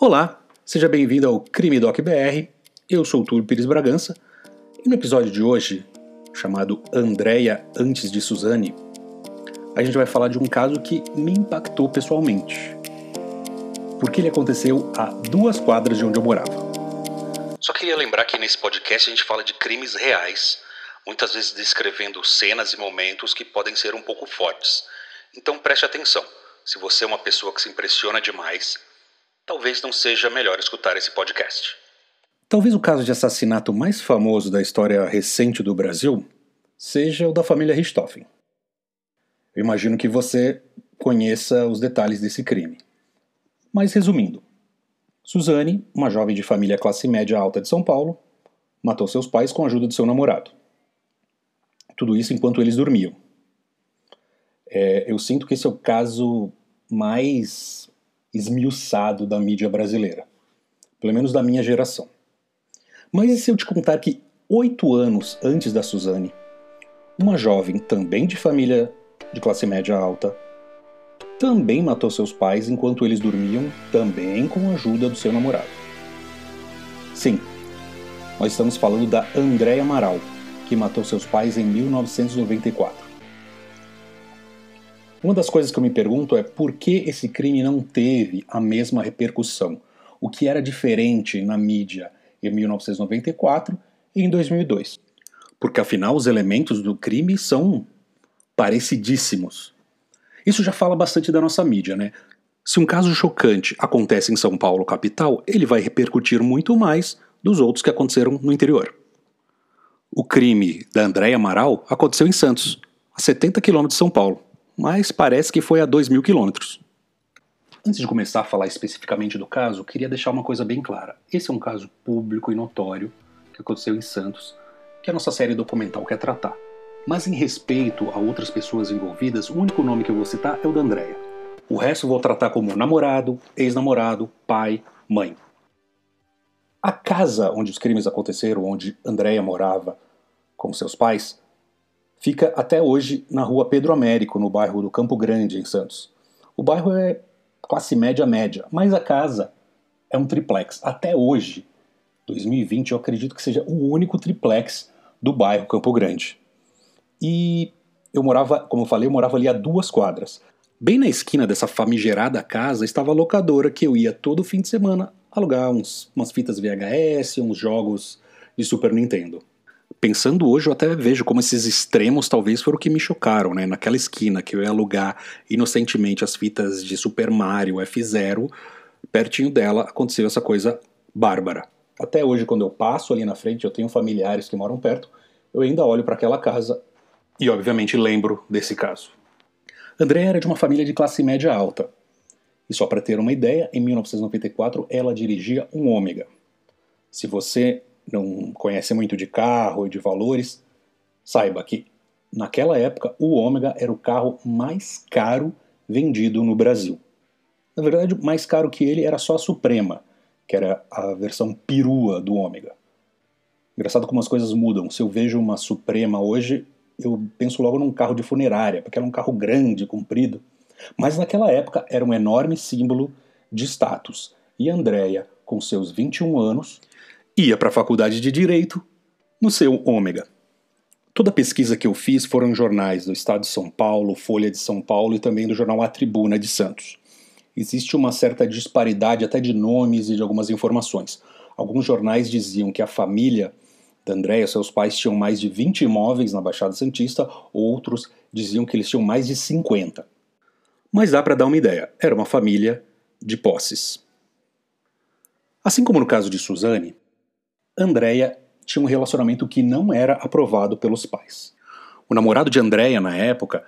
Olá, seja bem-vindo ao Crime Doc BR. Eu sou o Túlio Pires Bragança e no episódio de hoje, chamado Andréia antes de Suzane, a gente vai falar de um caso que me impactou pessoalmente. Porque ele aconteceu a duas quadras de onde eu morava. Só queria lembrar que nesse podcast a gente fala de crimes reais, muitas vezes descrevendo cenas e momentos que podem ser um pouco fortes. Então preste atenção. Se você é uma pessoa que se impressiona demais, talvez não seja melhor escutar esse podcast. Talvez o caso de assassinato mais famoso da história recente do Brasil seja o da família Richthofen. Eu imagino que você conheça os detalhes desse crime. Mas resumindo, Suzane, uma jovem de família classe média alta de São Paulo, matou seus pais com a ajuda de seu namorado. Tudo isso enquanto eles dormiam. É, eu sinto que esse é o caso mais esmiuçado da mídia brasileira, pelo menos da minha geração. Mas e se eu te contar que oito anos antes da Suzane, uma jovem também de família de classe média alta também matou seus pais enquanto eles dormiam, também com a ajuda do seu namorado. Sim, nós estamos falando da Andréa Amaral, que matou seus pais em 1994. Uma das coisas que eu me pergunto é por que esse crime não teve a mesma repercussão? O que era diferente na mídia em 1994 e em 2002? Porque afinal os elementos do crime são parecidíssimos. Isso já fala bastante da nossa mídia, né? Se um caso chocante acontece em São Paulo, capital, ele vai repercutir muito mais dos outros que aconteceram no interior. O crime da Andréia Amaral aconteceu em Santos, a 70 quilômetros de São Paulo mas parece que foi a 2 mil quilômetros. Antes de começar a falar especificamente do caso, queria deixar uma coisa bem clara. Esse é um caso público e notório que aconteceu em Santos, que a nossa série documental quer tratar. Mas em respeito a outras pessoas envolvidas, o único nome que eu vou citar é o da Andrea. O resto eu vou tratar como namorado, ex-namorado, pai, mãe. A casa onde os crimes aconteceram, onde Andréia morava com seus pais, fica até hoje na rua Pedro Américo, no bairro do Campo Grande, em Santos. O bairro é classe média média, mas a casa é um triplex. Até hoje, 2020, eu acredito que seja o único triplex do bairro Campo Grande. E eu morava, como eu falei, eu morava ali a duas quadras. Bem na esquina dessa famigerada casa estava a locadora que eu ia todo fim de semana alugar uns, umas fitas VHS, uns jogos de Super Nintendo pensando hoje, eu até vejo como esses extremos talvez foram o que me chocaram, né? Naquela esquina que eu ia alugar inocentemente as fitas de Super Mario F0, pertinho dela aconteceu essa coisa bárbara. Até hoje, quando eu passo ali na frente, eu tenho familiares que moram perto, eu ainda olho para aquela casa e, obviamente, lembro desse caso. André era de uma família de classe média alta. E só para ter uma ideia, em 1994 ela dirigia um Ômega. Se você não conhece muito de carro e de valores, saiba que naquela época o Ômega era o carro mais caro vendido no Brasil. Na verdade, mais caro que ele era só a Suprema, que era a versão perua do Ômega. Engraçado como as coisas mudam. Se eu vejo uma Suprema hoje, eu penso logo num carro de funerária, porque era um carro grande, comprido. Mas naquela época era um enorme símbolo de status. E Andréia, com seus 21 anos, ia para a faculdade de Direito no seu ômega. Toda a pesquisa que eu fiz foram jornais do Estado de São Paulo, Folha de São Paulo e também do jornal A Tribuna de Santos. Existe uma certa disparidade até de nomes e de algumas informações. Alguns jornais diziam que a família da Andréia, seus pais, tinham mais de 20 imóveis na Baixada Santista, outros diziam que eles tinham mais de 50. Mas dá para dar uma ideia, era uma família de posses. Assim como no caso de Suzane, Andréia tinha um relacionamento que não era aprovado pelos pais. O namorado de Andréia, na época,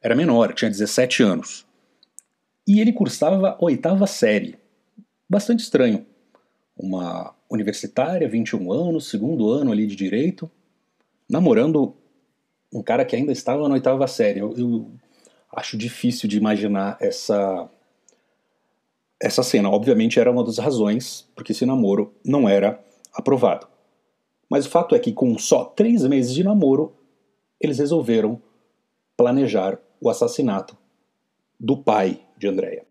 era menor, tinha 17 anos. E ele cursava oitava série. Bastante estranho. Uma universitária, 21 anos, segundo ano ali de direito, namorando um cara que ainda estava na oitava série. Eu, eu acho difícil de imaginar essa essa cena. Obviamente era uma das razões porque esse namoro não era aprovado. Mas o fato é que, com só três meses de namoro, eles resolveram planejar o assassinato do pai de Andréia.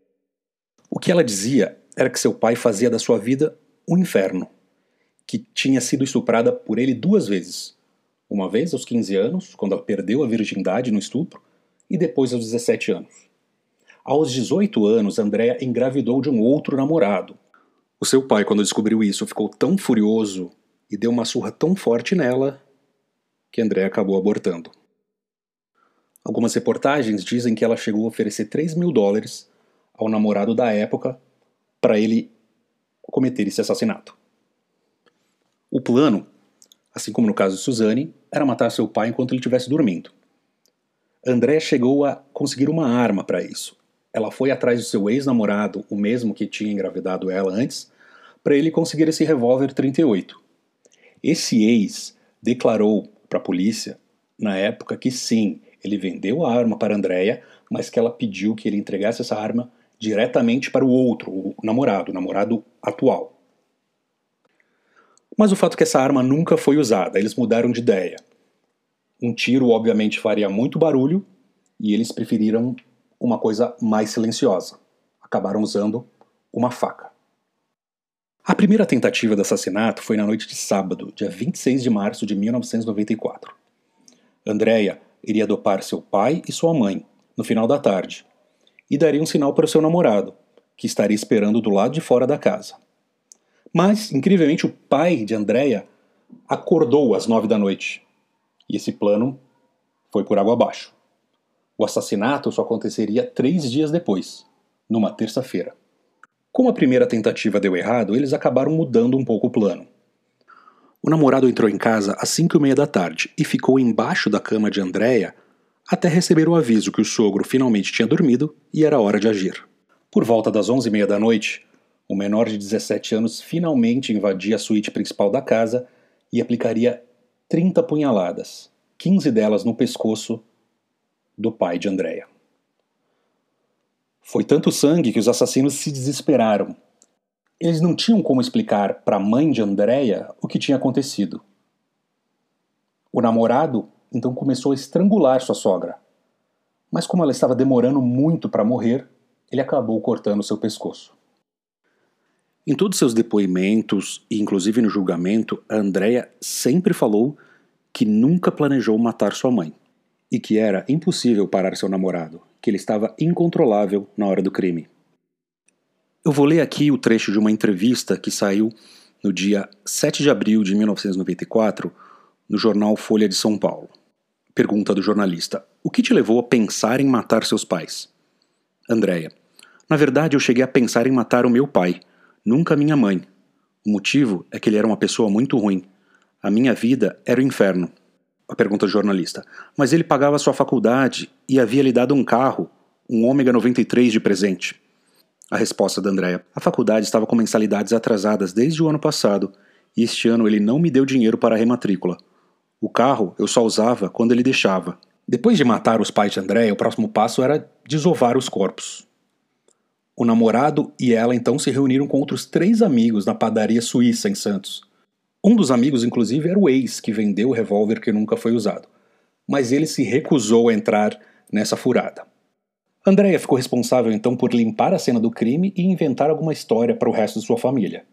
O que ela dizia era que seu pai fazia da sua vida um inferno, que tinha sido estuprada por ele duas vezes. Uma vez aos 15 anos, quando ela perdeu a virgindade no estupro, e depois aos 17 anos. Aos 18 anos, Andrea engravidou de um outro namorado. O seu pai, quando descobriu isso, ficou tão furioso e deu uma surra tão forte nela que Andrea acabou abortando. Algumas reportagens dizem que ela chegou a oferecer 3 mil dólares ao namorado da época para ele cometer esse assassinato. O plano, assim como no caso de Suzanne, era matar seu pai enquanto ele estivesse dormindo. André chegou a conseguir uma arma para isso. Ela foi atrás do seu ex-namorado, o mesmo que tinha engravidado ela antes, para ele conseguir esse revólver 38. Esse ex declarou para a polícia, na época, que sim, ele vendeu a arma para Andréia, mas que ela pediu que ele entregasse essa arma diretamente para o outro, o namorado, o namorado atual. Mas o fato é que essa arma nunca foi usada, eles mudaram de ideia. Um tiro, obviamente, faria muito barulho e eles preferiram uma coisa mais silenciosa. Acabaram usando uma faca. A primeira tentativa de assassinato foi na noite de sábado, dia 26 de março de 1994. Andrea iria dopar seu pai e sua mãe, no final da tarde, e daria um sinal para seu namorado, que estaria esperando do lado de fora da casa. Mas, incrivelmente, o pai de Andrea acordou às nove da noite. E esse plano foi por água abaixo. O assassinato só aconteceria três dias depois, numa terça-feira. Como a primeira tentativa deu errado, eles acabaram mudando um pouco o plano. O namorado entrou em casa às cinco e meia da tarde e ficou embaixo da cama de Andréia até receber o aviso que o sogro finalmente tinha dormido e era hora de agir. Por volta das onze e meia da noite, o menor de 17 anos finalmente invadia a suíte principal da casa e aplicaria 30 punhaladas, 15 delas no pescoço do pai de Andréia. Foi tanto sangue que os assassinos se desesperaram. Eles não tinham como explicar para a mãe de Andréia o que tinha acontecido. O namorado então começou a estrangular sua sogra. Mas como ela estava demorando muito para morrer, ele acabou cortando seu pescoço. Em todos seus depoimentos, e inclusive no julgamento, a Andrea sempre falou que nunca planejou matar sua mãe e que era impossível parar seu namorado, que ele estava incontrolável na hora do crime. Eu vou ler aqui o trecho de uma entrevista que saiu no dia 7 de abril de 1994 no jornal Folha de São Paulo. Pergunta do jornalista: O que te levou a pensar em matar seus pais? Andréia: Na verdade, eu cheguei a pensar em matar o meu pai, nunca minha mãe. O motivo é que ele era uma pessoa muito ruim. A minha vida era o inferno. A pergunta do jornalista: Mas ele pagava sua faculdade e havia lhe dado um carro, um Ômega 93 de presente. A resposta da Andréia: A faculdade estava com mensalidades atrasadas desde o ano passado e este ano ele não me deu dinheiro para a rematrícula. O carro eu só usava quando ele deixava. Depois de matar os pais de André, o próximo passo era desovar os corpos. O namorado e ela então se reuniram com outros três amigos na padaria suíça em Santos. Um dos amigos, inclusive, era o ex que vendeu o revólver que nunca foi usado. Mas ele se recusou a entrar nessa furada. Andréia ficou responsável então por limpar a cena do crime e inventar alguma história para o resto de sua família.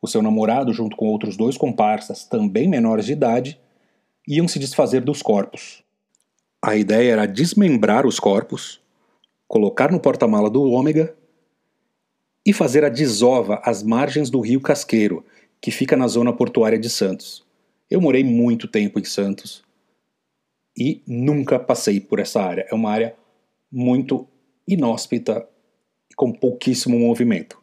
O seu namorado, junto com outros dois comparsas, também menores de idade, iam se desfazer dos corpos. A ideia era desmembrar os corpos, colocar no porta-mala do Ômega e fazer a desova às margens do rio Casqueiro, que fica na zona portuária de Santos. Eu morei muito tempo em Santos e nunca passei por essa área. É uma área muito inóspita e com pouquíssimo movimento.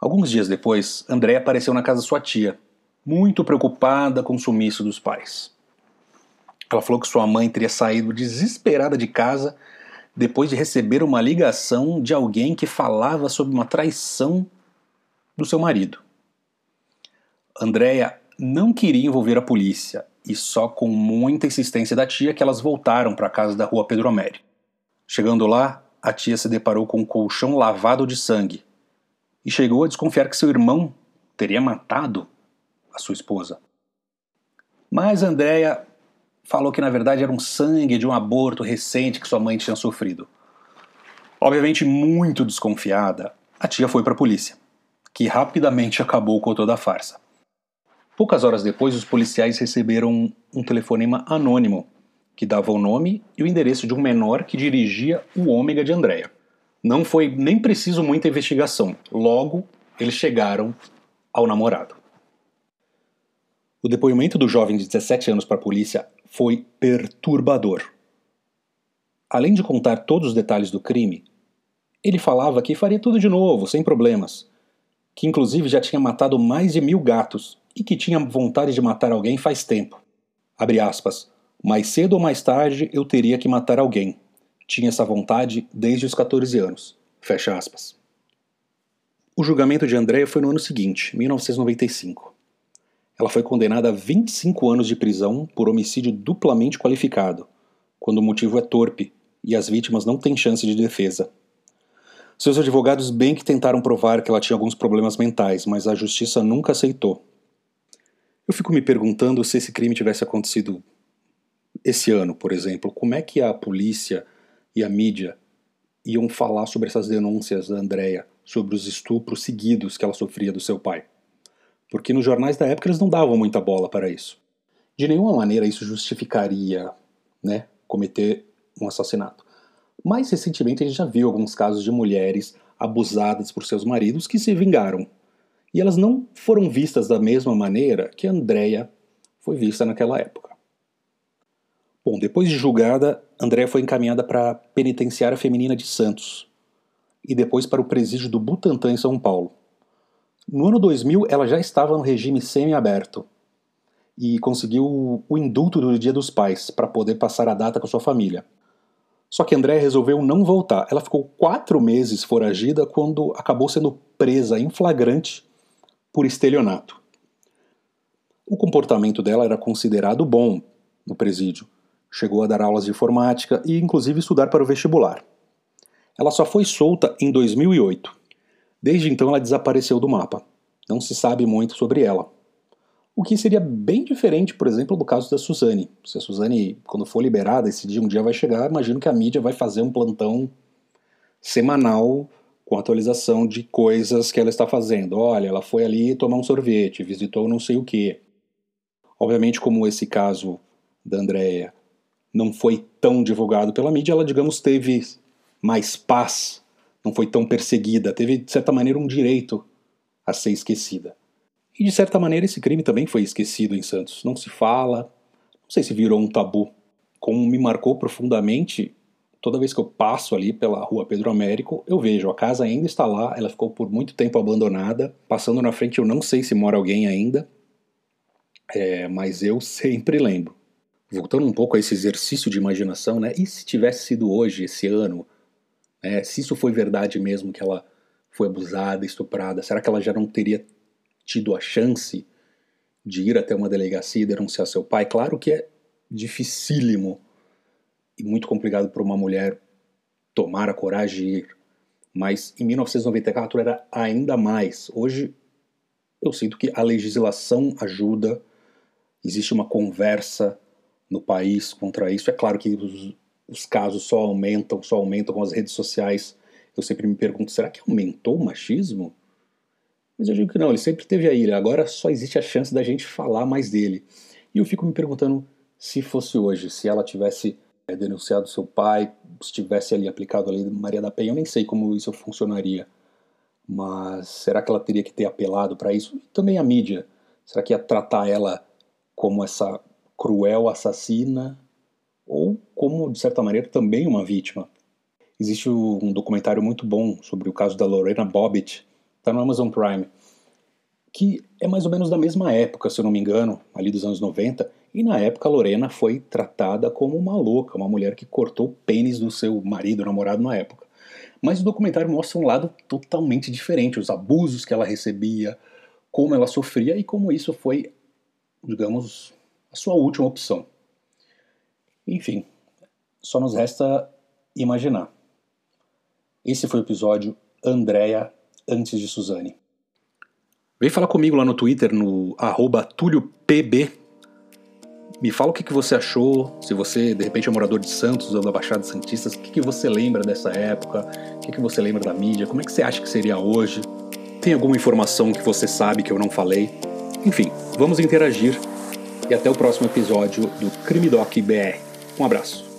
Alguns dias depois, André apareceu na casa de sua tia, muito preocupada com o sumiço dos pais. Ela falou que sua mãe teria saído desesperada de casa depois de receber uma ligação de alguém que falava sobre uma traição do seu marido. Andréia não queria envolver a polícia e só com muita insistência da tia que elas voltaram para a casa da rua Pedro Américo. Chegando lá, a tia se deparou com um colchão lavado de sangue e chegou a desconfiar que seu irmão teria matado a sua esposa. Mas Andréia falou que na verdade era um sangue de um aborto recente que sua mãe tinha sofrido. Obviamente muito desconfiada, a tia foi para a polícia. que rapidamente acabou com toda a farsa. Poucas horas depois, os policiais receberam um telefonema anônimo que dava o nome e o endereço de um menor que dirigia o ômega de Andréia. Não foi nem preciso muita investigação, logo eles chegaram ao namorado. O depoimento do jovem de 17 anos para a polícia foi perturbador. Além de contar todos os detalhes do crime, ele falava que faria tudo de novo, sem problemas, que inclusive já tinha matado mais de mil gatos e que tinha vontade de matar alguém faz tempo. Abre aspas. Mais cedo ou mais tarde eu teria que matar alguém. Tinha essa vontade desde os 14 anos. Fecha aspas. O julgamento de Andrea foi no ano seguinte, 1995. Ela foi condenada a 25 anos de prisão por homicídio duplamente qualificado, quando o motivo é torpe e as vítimas não têm chance de defesa. Seus advogados bem que tentaram provar que ela tinha alguns problemas mentais, mas a justiça nunca aceitou. Eu fico me perguntando se esse crime tivesse acontecido esse ano, por exemplo, como é que a polícia e a mídia iam falar sobre essas denúncias da Andrea, sobre os estupros seguidos que ela sofria do seu pai. Porque nos jornais da época eles não davam muita bola para isso. De nenhuma maneira isso justificaria, né, cometer um assassinato. Mais recentemente a gente já viu alguns casos de mulheres abusadas por seus maridos que se vingaram. E elas não foram vistas da mesma maneira que Andrea foi vista naquela época. Bom, depois de julgada, Andréa foi encaminhada para a penitenciária feminina de Santos e depois para o presídio do Butantã em São Paulo. No ano 2000, ela já estava no regime semi-aberto e conseguiu o indulto do Dia dos Pais para poder passar a data com sua família. Só que Andréa resolveu não voltar. Ela ficou quatro meses foragida quando acabou sendo presa em flagrante por estelionato. O comportamento dela era considerado bom no presídio, Chegou a dar aulas de informática e, inclusive, estudar para o vestibular. Ela só foi solta em 2008. Desde então, ela desapareceu do mapa. Não se sabe muito sobre ela. O que seria bem diferente, por exemplo, do caso da Suzane. Se a Suzane, quando for liberada, esse dia um dia vai chegar, imagino que a mídia vai fazer um plantão semanal com atualização de coisas que ela está fazendo. Olha, ela foi ali tomar um sorvete, visitou não sei o quê. Obviamente, como esse caso da Andrea não foi tão divulgado pela mídia, ela, digamos, teve mais paz, não foi tão perseguida, teve, de certa maneira, um direito a ser esquecida. E, de certa maneira, esse crime também foi esquecido em Santos. Não se fala, não sei se virou um tabu. Como me marcou profundamente, toda vez que eu passo ali pela rua Pedro Américo, eu vejo a casa ainda está lá, ela ficou por muito tempo abandonada. Passando na frente, eu não sei se mora alguém ainda, é, mas eu sempre lembro voltando um pouco a esse exercício de imaginação, né? E se tivesse sido hoje, esse ano, né? Se isso foi verdade mesmo que ela foi abusada, estuprada, será que ela já não teria tido a chance de ir até uma delegacia e denunciar seu pai? Claro que é dificílimo e muito complicado para uma mulher tomar a coragem de ir, mas em 1994 era ainda mais. Hoje eu sinto que a legislação ajuda, existe uma conversa no país contra isso. É claro que os, os casos só aumentam, só aumentam com as redes sociais. Eu sempre me pergunto, será que aumentou o machismo? Mas eu digo que não, ele sempre teve aí, agora só existe a chance da gente falar mais dele. E eu fico me perguntando se fosse hoje, se ela tivesse é, denunciado seu pai, se tivesse ali aplicado a lei Maria da Penha, eu nem sei como isso funcionaria. Mas será que ela teria que ter apelado para isso? E também a mídia. Será que ia tratar ela como essa cruel assassina ou como, de certa maneira, também uma vítima. Existe um documentário muito bom sobre o caso da Lorena Bobbitt, está no Amazon Prime, que é mais ou menos da mesma época, se eu não me engano, ali dos anos 90, e na época Lorena foi tratada como uma louca, uma mulher que cortou o pênis do seu marido, namorado na época. Mas o documentário mostra um lado totalmente diferente, os abusos que ela recebia, como ela sofria e como isso foi, digamos, a sua última opção. Enfim, só nos resta imaginar. Esse foi o episódio Andréia antes de Suzane. Vem falar comigo lá no Twitter, no TúlioPB. Me fala o que, que você achou, se você de repente é morador de Santos ou da Baixada Santista, o que, que você lembra dessa época, o que, que você lembra da mídia, como é que você acha que seria hoje. Tem alguma informação que você sabe que eu não falei? Enfim, vamos interagir e até o próximo episódio do Crime Doc BR. Um abraço.